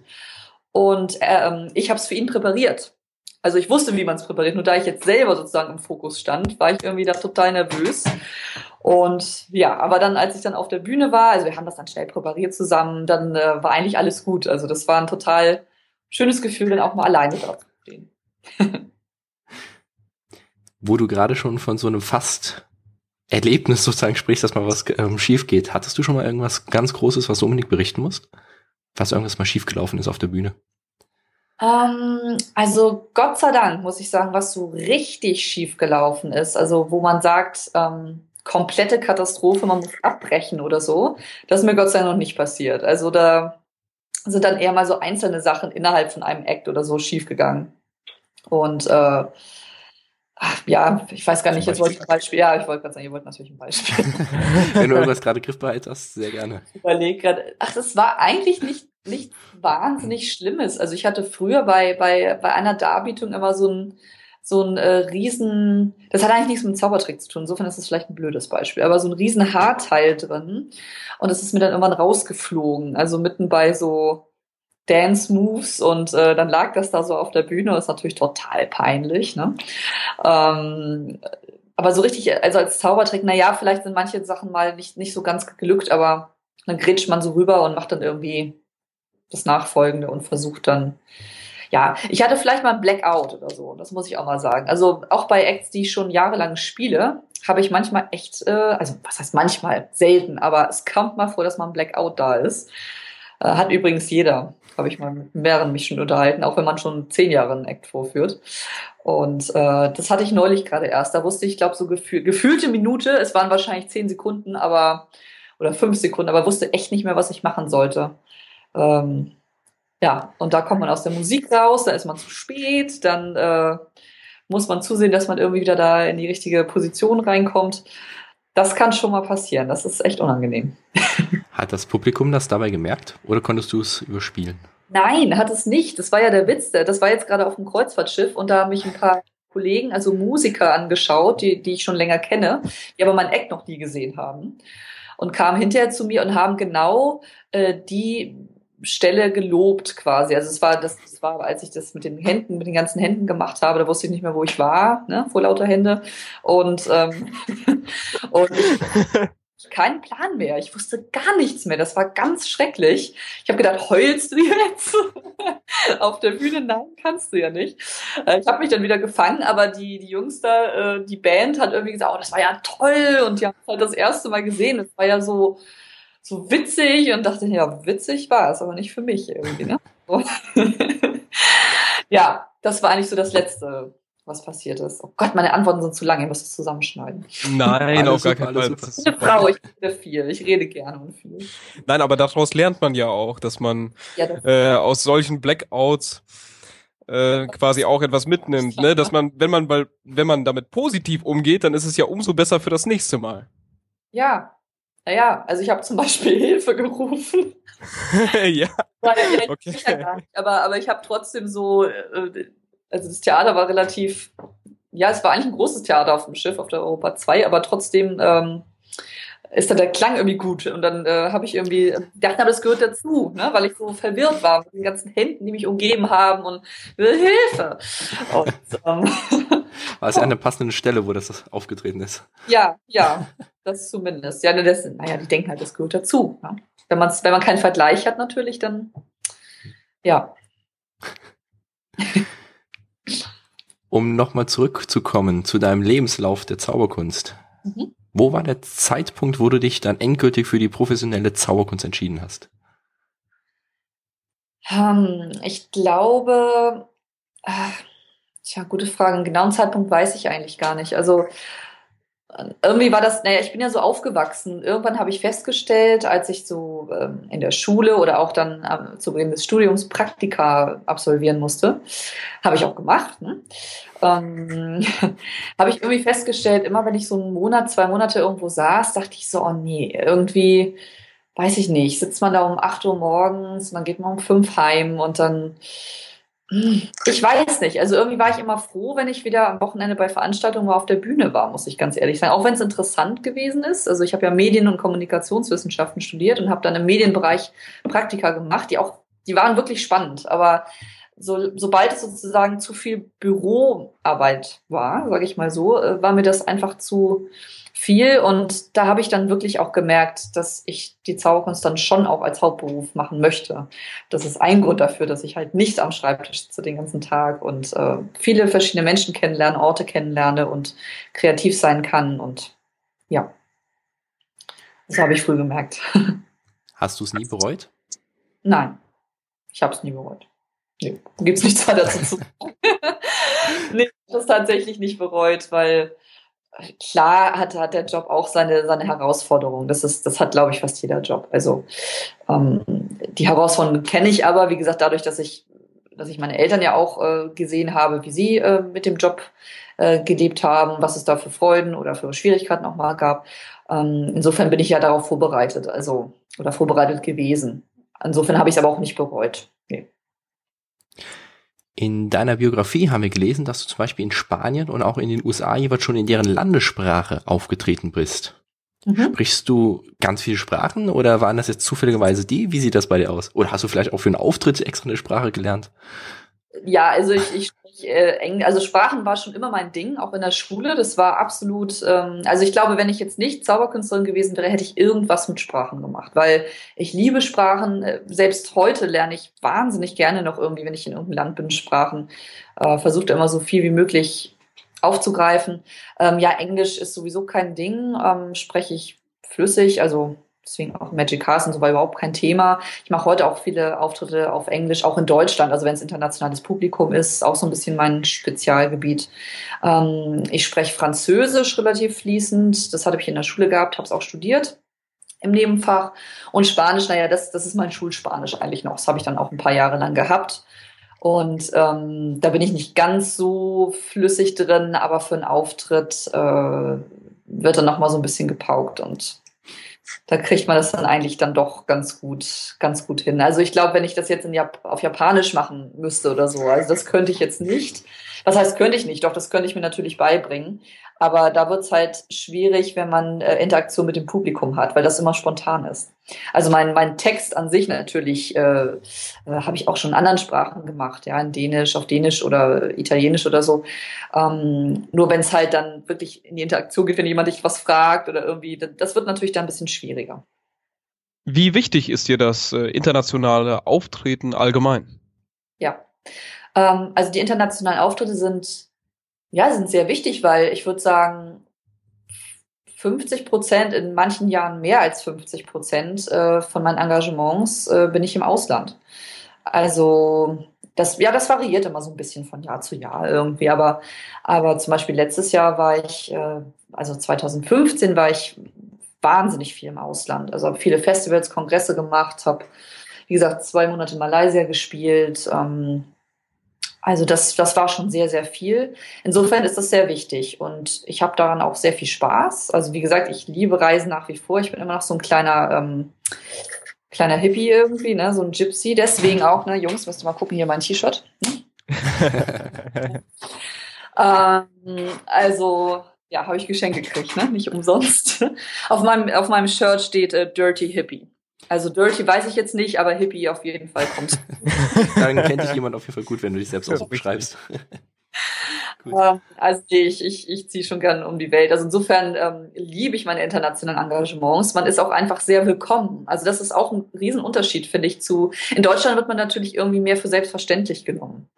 und ähm, ich habe es für ihn präpariert. Also ich wusste, wie man es präpariert. Nur da ich jetzt selber sozusagen im Fokus stand, war ich irgendwie da total nervös. Und ja, aber dann, als ich dann auf der Bühne war, also wir haben das dann schnell präpariert zusammen, dann äh, war eigentlich alles gut. Also das war ein total schönes Gefühl, dann auch mal alleine drauf zu stehen. Wo du gerade schon von so einem fast Erlebnis sozusagen sprichst, dass mal was ähm, schief geht. Hattest du schon mal irgendwas ganz Großes, was du unbedingt berichten musst? Was irgendwas mal schief gelaufen ist auf der Bühne? Ähm, also Gott sei Dank muss ich sagen, was so richtig schief gelaufen ist, also wo man sagt, ähm, komplette Katastrophe, man muss abbrechen oder so, das ist mir Gott sei Dank noch nicht passiert. Also da sind dann eher mal so einzelne Sachen innerhalb von einem Act oder so schiefgegangen. Und äh, ja, ich weiß gar nicht, jetzt wollte ich ein Beispiel. Ja, ich wollte gerade sagen, ihr wollt natürlich ein Beispiel. Wenn du irgendwas gerade griffbereit hast, sehr gerne. Ich überlege gerade, ach, das war eigentlich nicht, nicht wahnsinnig Schlimmes. Also ich hatte früher bei, bei, bei einer Darbietung immer so ein, so ein äh, riesen, das hat eigentlich nichts mit dem Zaubertrick zu tun, insofern ist das vielleicht ein blödes Beispiel, aber so ein riesen Haarteil drin und das ist mir dann irgendwann rausgeflogen, also mitten bei so Dance Moves und äh, dann lag das da so auf der Bühne, ist natürlich total peinlich, ne? Ähm, aber so richtig, also als Zaubertrick, na ja, vielleicht sind manche Sachen mal nicht, nicht so ganz geglückt, aber dann grätscht man so rüber und macht dann irgendwie das Nachfolgende und versucht dann, ja, ich hatte vielleicht mal ein Blackout oder so, das muss ich auch mal sagen. Also auch bei Acts, die ich schon jahrelang spiele, habe ich manchmal echt, äh, also was heißt manchmal, selten, aber es kommt mal vor, dass mal ein Blackout da ist. Äh, hat übrigens jeder habe ich mal mit mehreren mich schon unterhalten, auch wenn man schon zehn Jahre einen Act vorführt. Und äh, das hatte ich neulich gerade erst. Da wusste ich, glaube so gefühl, gefühlte Minute, es waren wahrscheinlich zehn Sekunden, aber oder fünf Sekunden, aber wusste echt nicht mehr, was ich machen sollte. Ähm, ja, und da kommt man aus der Musik raus, da ist man zu spät, dann äh, muss man zusehen, dass man irgendwie wieder da in die richtige Position reinkommt. Das kann schon mal passieren. Das ist echt unangenehm. Hat das Publikum das dabei gemerkt oder konntest du es überspielen? Nein, hat es nicht. Das war ja der Witz. Das war jetzt gerade auf dem Kreuzfahrtschiff und da haben mich ein paar Kollegen, also Musiker angeschaut, die, die ich schon länger kenne, die aber mein Eck noch nie gesehen haben. Und kamen hinterher zu mir und haben genau äh, die Stelle gelobt quasi. Also es war, das, das war, als ich das mit den Händen, mit den ganzen Händen gemacht habe, da wusste ich nicht mehr, wo ich war, ne, vor lauter Hände. Und, ähm, und keinen Plan mehr. Ich wusste gar nichts mehr. Das war ganz schrecklich. Ich habe gedacht, heulst du jetzt auf der Bühne? Nein, kannst du ja nicht. Äh, ich habe mich dann wieder gefangen, aber die, die Jungs da, äh, die Band hat irgendwie gesagt, oh, das war ja toll und die haben halt das erste Mal gesehen. Das war ja so, so witzig und dachte, ja, witzig war es, aber nicht für mich irgendwie, ne? ja, das war eigentlich so das Letzte, was passiert ist. Oh Gott, meine Antworten sind zu lang, ich muss es zusammenschneiden. Nein, auf gar keinen Fall. Ich bin eine Frau, ich rede viel, ich rede gerne und viel. Nein, aber daraus lernt man ja auch, dass man ja, das äh, aus solchen Blackouts äh, quasi auch etwas mitnimmt, ne? Dass man, wenn man, weil, wenn man damit positiv umgeht, dann ist es ja umso besser für das nächste Mal. Ja. Naja, also ich habe zum Beispiel Hilfe gerufen. ja. Weil, ja okay. aber, aber ich habe trotzdem so, äh, also das Theater war relativ, ja, es war eigentlich ein großes Theater auf dem Schiff, auf der Europa 2, aber trotzdem ähm, ist da der Klang irgendwie gut. Und dann äh, habe ich irgendwie dachte, aber das gehört dazu, ne? weil ich so verwirrt war mit den ganzen Händen, die mich umgeben haben und will Hilfe. Und, ähm, war es ja eine passende Stelle, wo das aufgetreten ist. Ja, ja, das zumindest. Ja, das, naja, die denken halt, das gehört dazu. Ne? Wenn, man's, wenn man keinen Vergleich hat, natürlich, dann ja. Um nochmal zurückzukommen zu deinem Lebenslauf der Zauberkunst. Mhm. Wo war der Zeitpunkt, wo du dich dann endgültig für die professionelle Zauberkunst entschieden hast? Um, ähm, ich glaube, ach, tja, gute Frage. Einen genauen Zeitpunkt weiß ich eigentlich gar nicht. Also irgendwie war das, naja, ich bin ja so aufgewachsen. Irgendwann habe ich festgestellt, als ich so ähm, in der Schule oder auch dann ähm, zu Beginn des Studiums Praktika absolvieren musste, habe ich auch gemacht, ne? ähm, habe ich irgendwie festgestellt, immer wenn ich so einen Monat, zwei Monate irgendwo saß, dachte ich so, oh nee, irgendwie, weiß ich nicht, sitzt man da um acht Uhr morgens, man geht mal um fünf heim und dann ich weiß nicht. Also irgendwie war ich immer froh, wenn ich wieder am Wochenende bei Veranstaltungen auf der Bühne war, muss ich ganz ehrlich sagen. Auch wenn es interessant gewesen ist. Also ich habe ja Medien- und Kommunikationswissenschaften studiert und habe dann im Medienbereich Praktika gemacht, die auch, die waren wirklich spannend. Aber so, sobald es sozusagen zu viel Büroarbeit war, sage ich mal so, äh, war mir das einfach zu viel. Und da habe ich dann wirklich auch gemerkt, dass ich die Zauberkunst dann schon auch als Hauptberuf machen möchte. Das ist ein Grund dafür, dass ich halt nicht am Schreibtisch sitze den ganzen Tag und äh, viele verschiedene Menschen kennenlerne, Orte kennenlerne und kreativ sein kann. Und ja, das habe ich früh gemerkt. Hast du es nie bereut? Nein, ich habe es nie bereut. Nee, gibt es nichts weiter dazu zu sagen. nee, ich habe es tatsächlich nicht bereut, weil klar hat, hat der Job auch seine, seine Herausforderungen. Das ist, das hat, glaube ich, fast jeder Job. Also ähm, die Herausforderungen kenne ich aber, wie gesagt, dadurch, dass ich, dass ich meine Eltern ja auch äh, gesehen habe, wie sie äh, mit dem Job äh, gelebt haben, was es da für Freuden oder für Schwierigkeiten auch mal gab. Ähm, insofern bin ich ja darauf vorbereitet, also oder vorbereitet gewesen. Insofern habe ich es aber auch nicht bereut. Nee. In deiner Biografie haben wir gelesen, dass du zum Beispiel in Spanien und auch in den USA jeweils schon in deren Landessprache aufgetreten bist. Mhm. Sprichst du ganz viele Sprachen oder waren das jetzt zufälligerweise die? Wie sieht das bei dir aus? Oder hast du vielleicht auch für einen Auftritt extra eine Sprache gelernt? Ja, also ich, ich spreche äh, Englisch, also Sprachen war schon immer mein Ding, auch in der Schule. Das war absolut, ähm, also ich glaube, wenn ich jetzt nicht Zauberkünstlerin gewesen wäre, hätte ich irgendwas mit Sprachen gemacht, weil ich liebe Sprachen. Äh, selbst heute lerne ich wahnsinnig gerne noch irgendwie, wenn ich in irgendeinem Land bin, Sprachen. Äh, Versuche immer so viel wie möglich aufzugreifen. Ähm, ja, Englisch ist sowieso kein Ding, ähm, spreche ich flüssig, also deswegen auch Magic Carson so war überhaupt kein Thema. Ich mache heute auch viele Auftritte auf Englisch, auch in Deutschland, also wenn es internationales Publikum ist, auch so ein bisschen mein Spezialgebiet. Ähm, ich spreche Französisch relativ fließend, das hatte ich in der Schule gehabt, habe es auch studiert im Nebenfach. Und Spanisch, naja, das, das ist mein Schulspanisch eigentlich noch. Das habe ich dann auch ein paar Jahre lang gehabt. Und ähm, da bin ich nicht ganz so flüssig drin, aber für einen Auftritt äh, wird dann noch mal so ein bisschen gepaukt und da kriegt man das dann eigentlich dann doch ganz gut, ganz gut hin. Also ich glaube, wenn ich das jetzt in Jap auf Japanisch machen müsste oder so, also das könnte ich jetzt nicht. Was heißt, könnte ich nicht? Doch, das könnte ich mir natürlich beibringen. Aber da wird es halt schwierig, wenn man äh, Interaktion mit dem Publikum hat, weil das immer spontan ist. Also mein, mein Text an sich natürlich äh, äh, habe ich auch schon in anderen Sprachen gemacht, ja, in Dänisch, auf Dänisch oder Italienisch oder so. Ähm, nur wenn es halt dann wirklich in die Interaktion geht, wenn jemand dich was fragt oder irgendwie, das wird natürlich dann ein bisschen schwieriger. Wie wichtig ist dir das äh, internationale Auftreten allgemein? Ja, ähm, also die internationalen Auftritte sind ja, sind sehr wichtig, weil ich würde sagen, 50 Prozent, in manchen Jahren mehr als 50 Prozent äh, von meinen Engagements äh, bin ich im Ausland. Also das, ja, das variiert immer so ein bisschen von Jahr zu Jahr irgendwie. Aber, aber zum Beispiel letztes Jahr war ich, äh, also 2015 war ich wahnsinnig viel im Ausland. Also habe viele Festivals, Kongresse gemacht, habe, wie gesagt, zwei Monate in Malaysia gespielt. Ähm, also das, das war schon sehr, sehr viel. Insofern ist das sehr wichtig und ich habe daran auch sehr viel Spaß. Also wie gesagt, ich liebe Reisen nach wie vor. Ich bin immer noch so ein kleiner ähm, kleiner Hippie irgendwie, ne, so ein Gypsy. Deswegen auch, ne, Jungs, müsst ihr mal gucken, hier mein T-Shirt. Ne? ähm, also, ja, habe ich Geschenke gekriegt, ne? Nicht umsonst. auf meinem, auf meinem Shirt steht äh, Dirty Hippie. Also Dirty weiß ich jetzt nicht, aber Hippie auf jeden Fall kommt. Dann kennt dich jemand auf jeden Fall gut, wenn du dich selbst auch so beschreibst. Ähm, also ich, ich, ich ziehe schon gerne um die Welt. Also insofern ähm, liebe ich meine internationalen Engagements. Man ist auch einfach sehr willkommen. Also das ist auch ein Riesenunterschied, finde ich, zu. In Deutschland wird man natürlich irgendwie mehr für selbstverständlich genommen.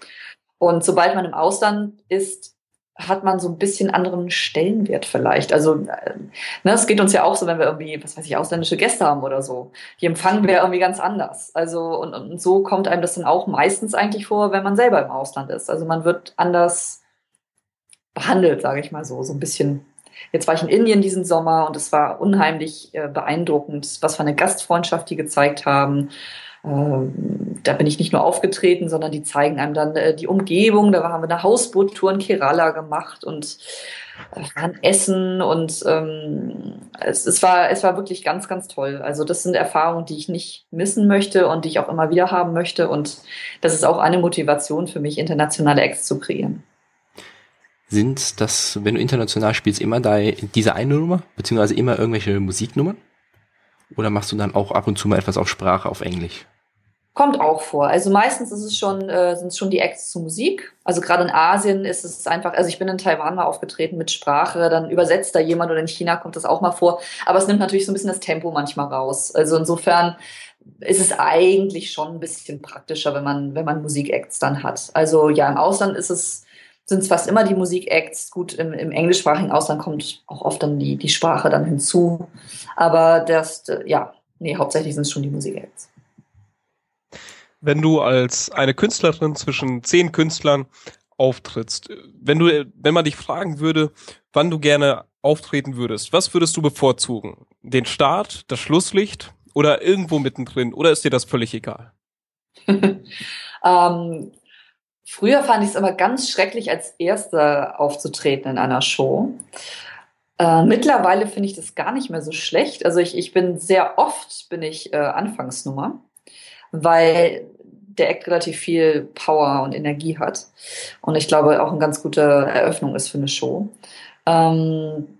Und sobald man im Ausland ist, hat man so ein bisschen anderen Stellenwert vielleicht. Also ne, es geht uns ja auch so, wenn wir irgendwie, was weiß ich, ausländische Gäste haben oder so. Die empfangen wir irgendwie ganz anders. Also und, und so kommt einem das dann auch meistens eigentlich vor, wenn man selber im Ausland ist. Also man wird anders behandelt, sage ich mal so, so ein bisschen. Jetzt war ich in Indien diesen Sommer und es war unheimlich äh, beeindruckend, was für eine Gastfreundschaft die gezeigt haben. Ähm, da bin ich nicht nur aufgetreten, sondern die zeigen einem dann äh, die Umgebung. Da haben wir eine Hausboottour in Kerala gemacht und äh, waren Essen und ähm, es, es, war, es war wirklich ganz, ganz toll. Also das sind Erfahrungen, die ich nicht missen möchte und die ich auch immer wieder haben möchte. Und das ist auch eine Motivation für mich, internationale Acts zu kreieren. Sind das, wenn du international spielst, immer diese eine Nummer, beziehungsweise immer irgendwelche Musiknummern? Oder machst du dann auch ab und zu mal etwas auf Sprache, auf Englisch? Kommt auch vor. Also meistens ist es schon, äh, sind es schon die Acts zu Musik. Also gerade in Asien ist es einfach, also ich bin in Taiwan mal aufgetreten mit Sprache, dann übersetzt da jemand oder in China kommt das auch mal vor. Aber es nimmt natürlich so ein bisschen das Tempo manchmal raus. Also insofern ist es eigentlich schon ein bisschen praktischer, wenn man, wenn man Musikacts dann hat. Also ja, im Ausland ist es sind es fast immer die Musikacts. Gut, im, im englischsprachigen Ausland kommt auch oft dann die, die Sprache dann hinzu. Aber das, ja, nee, hauptsächlich sind es schon die Musikacts. Wenn du als eine Künstlerin zwischen zehn Künstlern auftrittst, wenn du, wenn man dich fragen würde, wann du gerne auftreten würdest, was würdest du bevorzugen? Den Start, das Schlusslicht oder irgendwo mittendrin? Oder ist dir das völlig egal? ähm, Früher fand ich es aber ganz schrecklich, als Erster aufzutreten in einer Show. Äh, mittlerweile finde ich das gar nicht mehr so schlecht. Also ich, ich bin sehr oft bin ich äh, Anfangsnummer, weil der Act relativ viel Power und Energie hat und ich glaube auch eine ganz gute Eröffnung ist für eine Show. Ähm,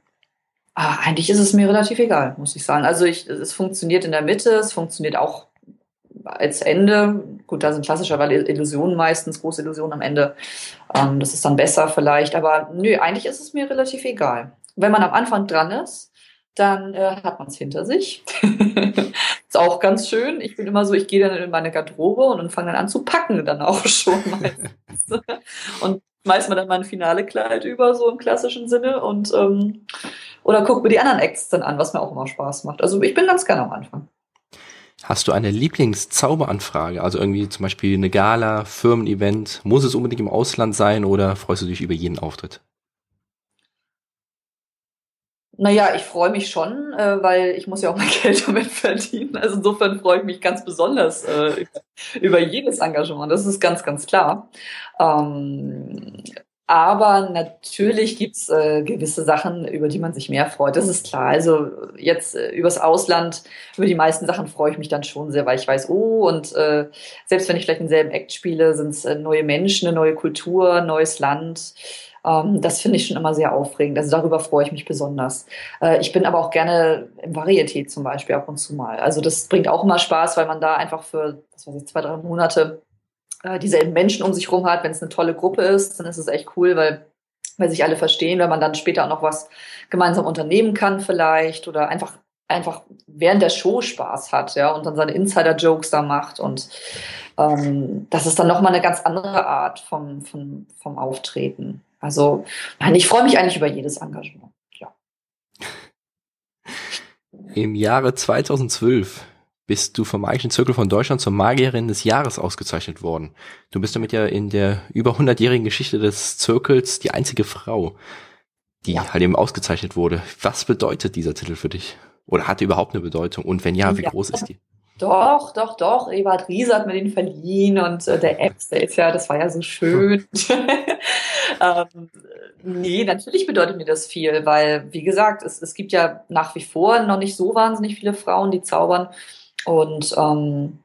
ah, eigentlich ist es mir relativ egal, muss ich sagen. Also ich, es funktioniert in der Mitte, es funktioniert auch als Ende. Gut, da sind klassischerweise Illusionen meistens, große Illusionen am Ende. Ähm, das ist dann besser vielleicht. Aber nö, eigentlich ist es mir relativ egal. Wenn man am Anfang dran ist, dann äh, hat man es hinter sich. ist auch ganz schön. Ich bin immer so, ich gehe dann in meine Garderobe und, fange dann an zu packen, dann auch schon meistens. und schmeiß mir dann mein finale Kleid über, so im klassischen Sinne. Und ähm, oder guck mir die anderen Acts dann an, was mir auch immer Spaß macht. Also ich bin ganz gerne am Anfang. Hast du eine Lieblingszauberanfrage? Also irgendwie zum Beispiel eine Gala, Firmen-Event? Muss es unbedingt im Ausland sein oder freust du dich über jeden Auftritt? Naja, ich freue mich schon, äh, weil ich muss ja auch mein Geld damit verdienen. Also insofern freue ich mich ganz besonders äh, über jedes Engagement. Das ist ganz, ganz klar. Ähm, aber natürlich gibt's äh, gewisse Sachen, über die man sich mehr freut. Das ist klar. Also jetzt äh, übers Ausland, über die meisten Sachen freue ich mich dann schon sehr, weil ich weiß, oh, und äh, selbst wenn ich vielleicht denselben Act spiele, sind es äh, neue Menschen, eine neue Kultur, neues Land. Ähm, das finde ich schon immer sehr aufregend. Also darüber freue ich mich besonders. Äh, ich bin aber auch gerne im Varieté zum Beispiel ab und zu mal. Also das bringt auch immer Spaß, weil man da einfach für, was weiß ich, zwei, drei Monate äh, dieselben Menschen um sich rum hat. Wenn es eine tolle Gruppe ist, dann ist es echt cool, weil, weil sich alle verstehen, wenn man dann später auch noch was gemeinsam unternehmen kann vielleicht oder einfach einfach während der Show Spaß hat, ja, und dann seine Insider-Jokes da macht und ähm, das ist dann nochmal eine ganz andere Art vom, vom, vom Auftreten. Also, nein, ich freue mich eigentlich über jedes Engagement, ja. Im Jahre 2012 bist du vom Magischen Zirkel von Deutschland zur Magierin des Jahres ausgezeichnet worden. Du bist damit ja in der über 100-jährigen Geschichte des Zirkels die einzige Frau, die ja. halt eben ausgezeichnet wurde. Was bedeutet dieser Titel für dich? Oder hat er überhaupt eine Bedeutung? Und wenn ja, wie ja. groß ist die? Doch, doch, doch. Ebert Riese hat mir den verliehen und äh, der Apps, der ist ja, das war ja so schön. ähm, nee, natürlich bedeutet mir das viel, weil, wie gesagt, es, es gibt ja nach wie vor noch nicht so wahnsinnig viele Frauen, die zaubern. Und ähm,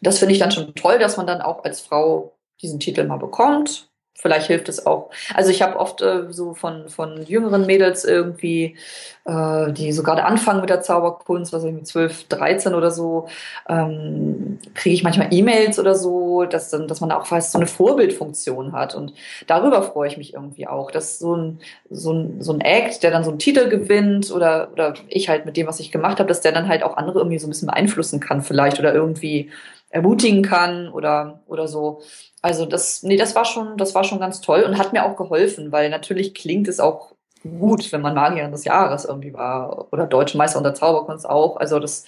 das finde ich dann schon toll, dass man dann auch als Frau diesen Titel mal bekommt. Vielleicht hilft es auch. Also ich habe oft äh, so von, von jüngeren Mädels irgendwie, äh, die so gerade anfangen mit der Zauberkunst, was ich mit 12, 13 oder so, ähm, kriege ich manchmal E-Mails oder so, dass, dann, dass man auch fast so eine Vorbildfunktion hat. Und darüber freue ich mich irgendwie auch, dass so ein, so ein, so ein Act, der dann so einen Titel gewinnt oder, oder ich halt mit dem, was ich gemacht habe, dass der dann halt auch andere irgendwie so ein bisschen beeinflussen kann vielleicht oder irgendwie ermutigen kann oder, oder so. Also das, nee, das war schon, das war schon ganz toll und hat mir auch geholfen, weil natürlich klingt es auch gut, wenn man Magierin des Jahres irgendwie war oder Deutsche Meister unter Zauberkunst auch. Also das,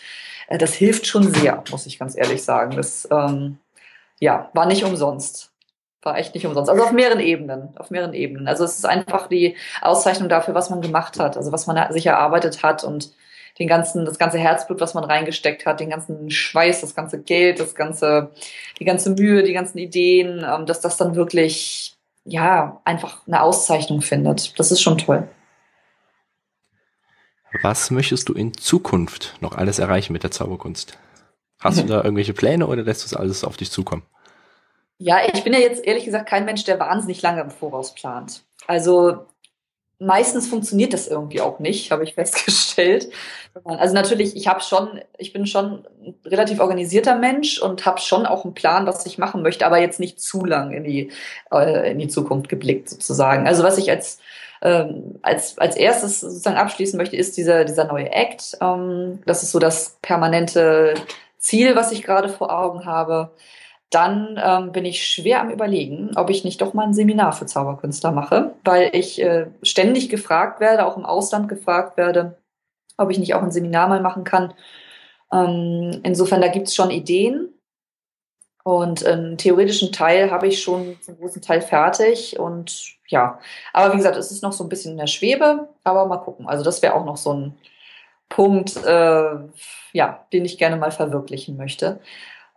äh, das hilft schon sehr, muss ich ganz ehrlich sagen. Das, ähm, ja, war nicht umsonst. War echt nicht umsonst. Also auf mehreren Ebenen, auf mehreren Ebenen. Also es ist einfach die Auszeichnung dafür, was man gemacht hat, also was man sich erarbeitet hat und den ganzen, das ganze Herzblut, was man reingesteckt hat, den ganzen Schweiß, das ganze Geld, das ganze, die ganze Mühe, die ganzen Ideen, ähm, dass das dann wirklich, ja, einfach eine Auszeichnung findet. Das ist schon toll. Was möchtest du in Zukunft noch alles erreichen mit der Zauberkunst? Hast du da irgendwelche Pläne oder lässt du es alles auf dich zukommen? Ja, ich bin ja jetzt ehrlich gesagt kein Mensch, der wahnsinnig lange im Voraus plant. Also meistens funktioniert das irgendwie auch nicht, habe ich festgestellt. Also natürlich, ich habe schon, ich bin schon ein relativ organisierter Mensch und habe schon auch einen Plan, was ich machen möchte, aber jetzt nicht zu lang in die äh, in die Zukunft geblickt sozusagen. Also was ich als ähm, als als erstes sozusagen abschließen möchte, ist dieser dieser neue Act. Ähm, das ist so das permanente Ziel, was ich gerade vor Augen habe dann ähm, bin ich schwer am Überlegen, ob ich nicht doch mal ein Seminar für Zauberkünstler mache, weil ich äh, ständig gefragt werde, auch im Ausland gefragt werde, ob ich nicht auch ein Seminar mal machen kann. Ähm, insofern, da gibt es schon Ideen. Und einen theoretischen Teil habe ich schon zum großen Teil fertig. Und ja, aber wie gesagt, es ist noch so ein bisschen in der Schwebe, aber mal gucken. Also das wäre auch noch so ein Punkt, äh, ja, den ich gerne mal verwirklichen möchte.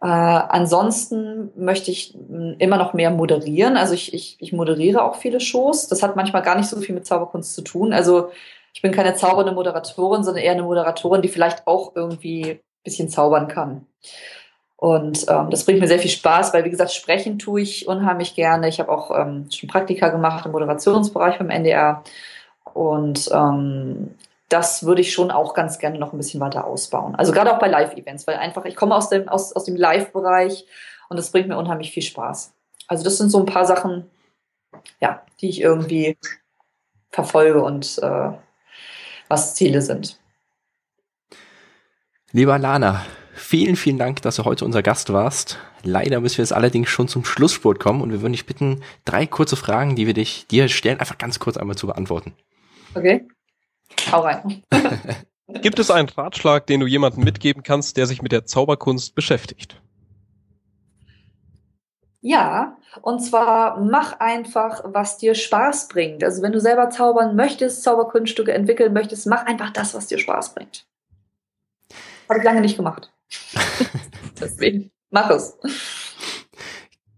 Äh, ansonsten möchte ich hm, immer noch mehr moderieren. Also ich, ich, ich moderiere auch viele Shows. Das hat manchmal gar nicht so viel mit Zauberkunst zu tun. Also ich bin keine zaubernde Moderatorin, sondern eher eine Moderatorin, die vielleicht auch irgendwie ein bisschen zaubern kann. Und ähm, das bringt mir sehr viel Spaß, weil wie gesagt, sprechen tue ich unheimlich gerne. Ich habe auch ähm, schon Praktika gemacht im Moderationsbereich beim NDR. Und ähm, das würde ich schon auch ganz gerne noch ein bisschen weiter ausbauen. Also gerade auch bei Live-Events, weil einfach ich komme aus dem, aus, aus dem Live-Bereich und das bringt mir unheimlich viel Spaß. Also das sind so ein paar Sachen, ja, die ich irgendwie verfolge und äh, was Ziele sind. Lieber Lana, vielen, vielen Dank, dass du heute unser Gast warst. Leider müssen wir jetzt allerdings schon zum Schlussspurt kommen und wir würden dich bitten, drei kurze Fragen, die wir dich dir stellen, einfach ganz kurz einmal zu beantworten. Okay. Hau rein. Gibt es einen Ratschlag, den du jemandem mitgeben kannst, der sich mit der Zauberkunst beschäftigt? Ja, und zwar mach einfach, was dir Spaß bringt. Also wenn du selber zaubern möchtest, Zauberkunststücke entwickeln möchtest, mach einfach das, was dir Spaß bringt. Habe ich lange nicht gemacht. Deswegen mach es.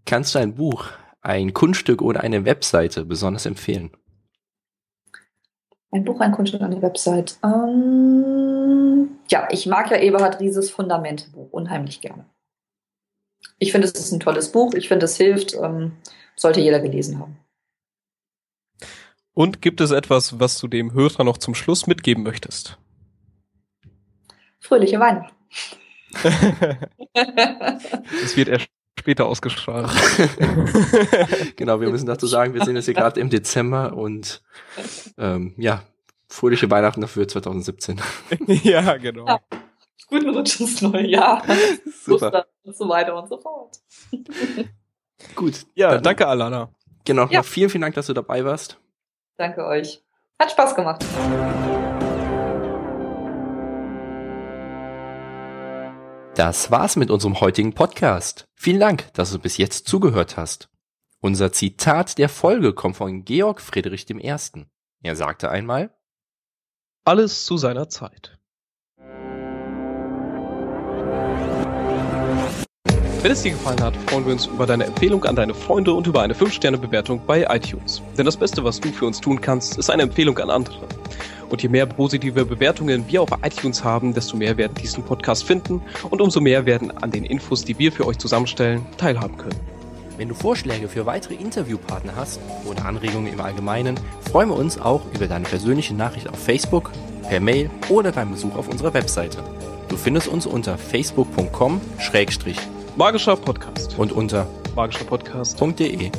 Kannst du ein Buch, ein Kunststück oder eine Webseite besonders empfehlen? Ein Buch, ein Kunststück, eine Website. Ähm, ja, ich mag ja Eberhard Rieses Fundamentebuch unheimlich gerne. Ich finde, es ist ein tolles Buch. Ich finde, es hilft. Ähm, sollte jeder gelesen haben. Und gibt es etwas, was du dem Hörer noch zum Schluss mitgeben möchtest? Fröhliche Weihnachten. Es wird später ausgestrahlt. genau, wir müssen dazu sagen, wir sind jetzt hier gerade im Dezember und ähm, ja, fröhliche Weihnachten dafür 2017. ja, genau. Ja. Guten Rutsch ins neue Jahr. Super. und so weiter und so fort. Gut. Ja, dann, danke Alana. Genau, ja. vielen, vielen Dank, dass du dabei warst. Danke euch. Hat Spaß gemacht. Das war's mit unserem heutigen Podcast. Vielen Dank, dass du bis jetzt zugehört hast. Unser Zitat der Folge kommt von Georg Friedrich I. Er sagte einmal, Alles zu seiner Zeit. Wenn es dir gefallen hat, freuen wir uns über deine Empfehlung an deine Freunde und über eine 5-Sterne-Bewertung bei iTunes. Denn das Beste, was du für uns tun kannst, ist eine Empfehlung an andere. Und je mehr positive Bewertungen wir auf iTunes haben, desto mehr werden diesen Podcast finden und umso mehr werden an den Infos, die wir für euch zusammenstellen, teilhaben können. Wenn du Vorschläge für weitere Interviewpartner hast oder Anregungen im Allgemeinen, freuen wir uns auch über deine persönliche Nachricht auf Facebook, per Mail oder beim Besuch auf unserer Webseite. Du findest uns unter facebook.com Magischer Podcast. Und unter magischerpodcast.de.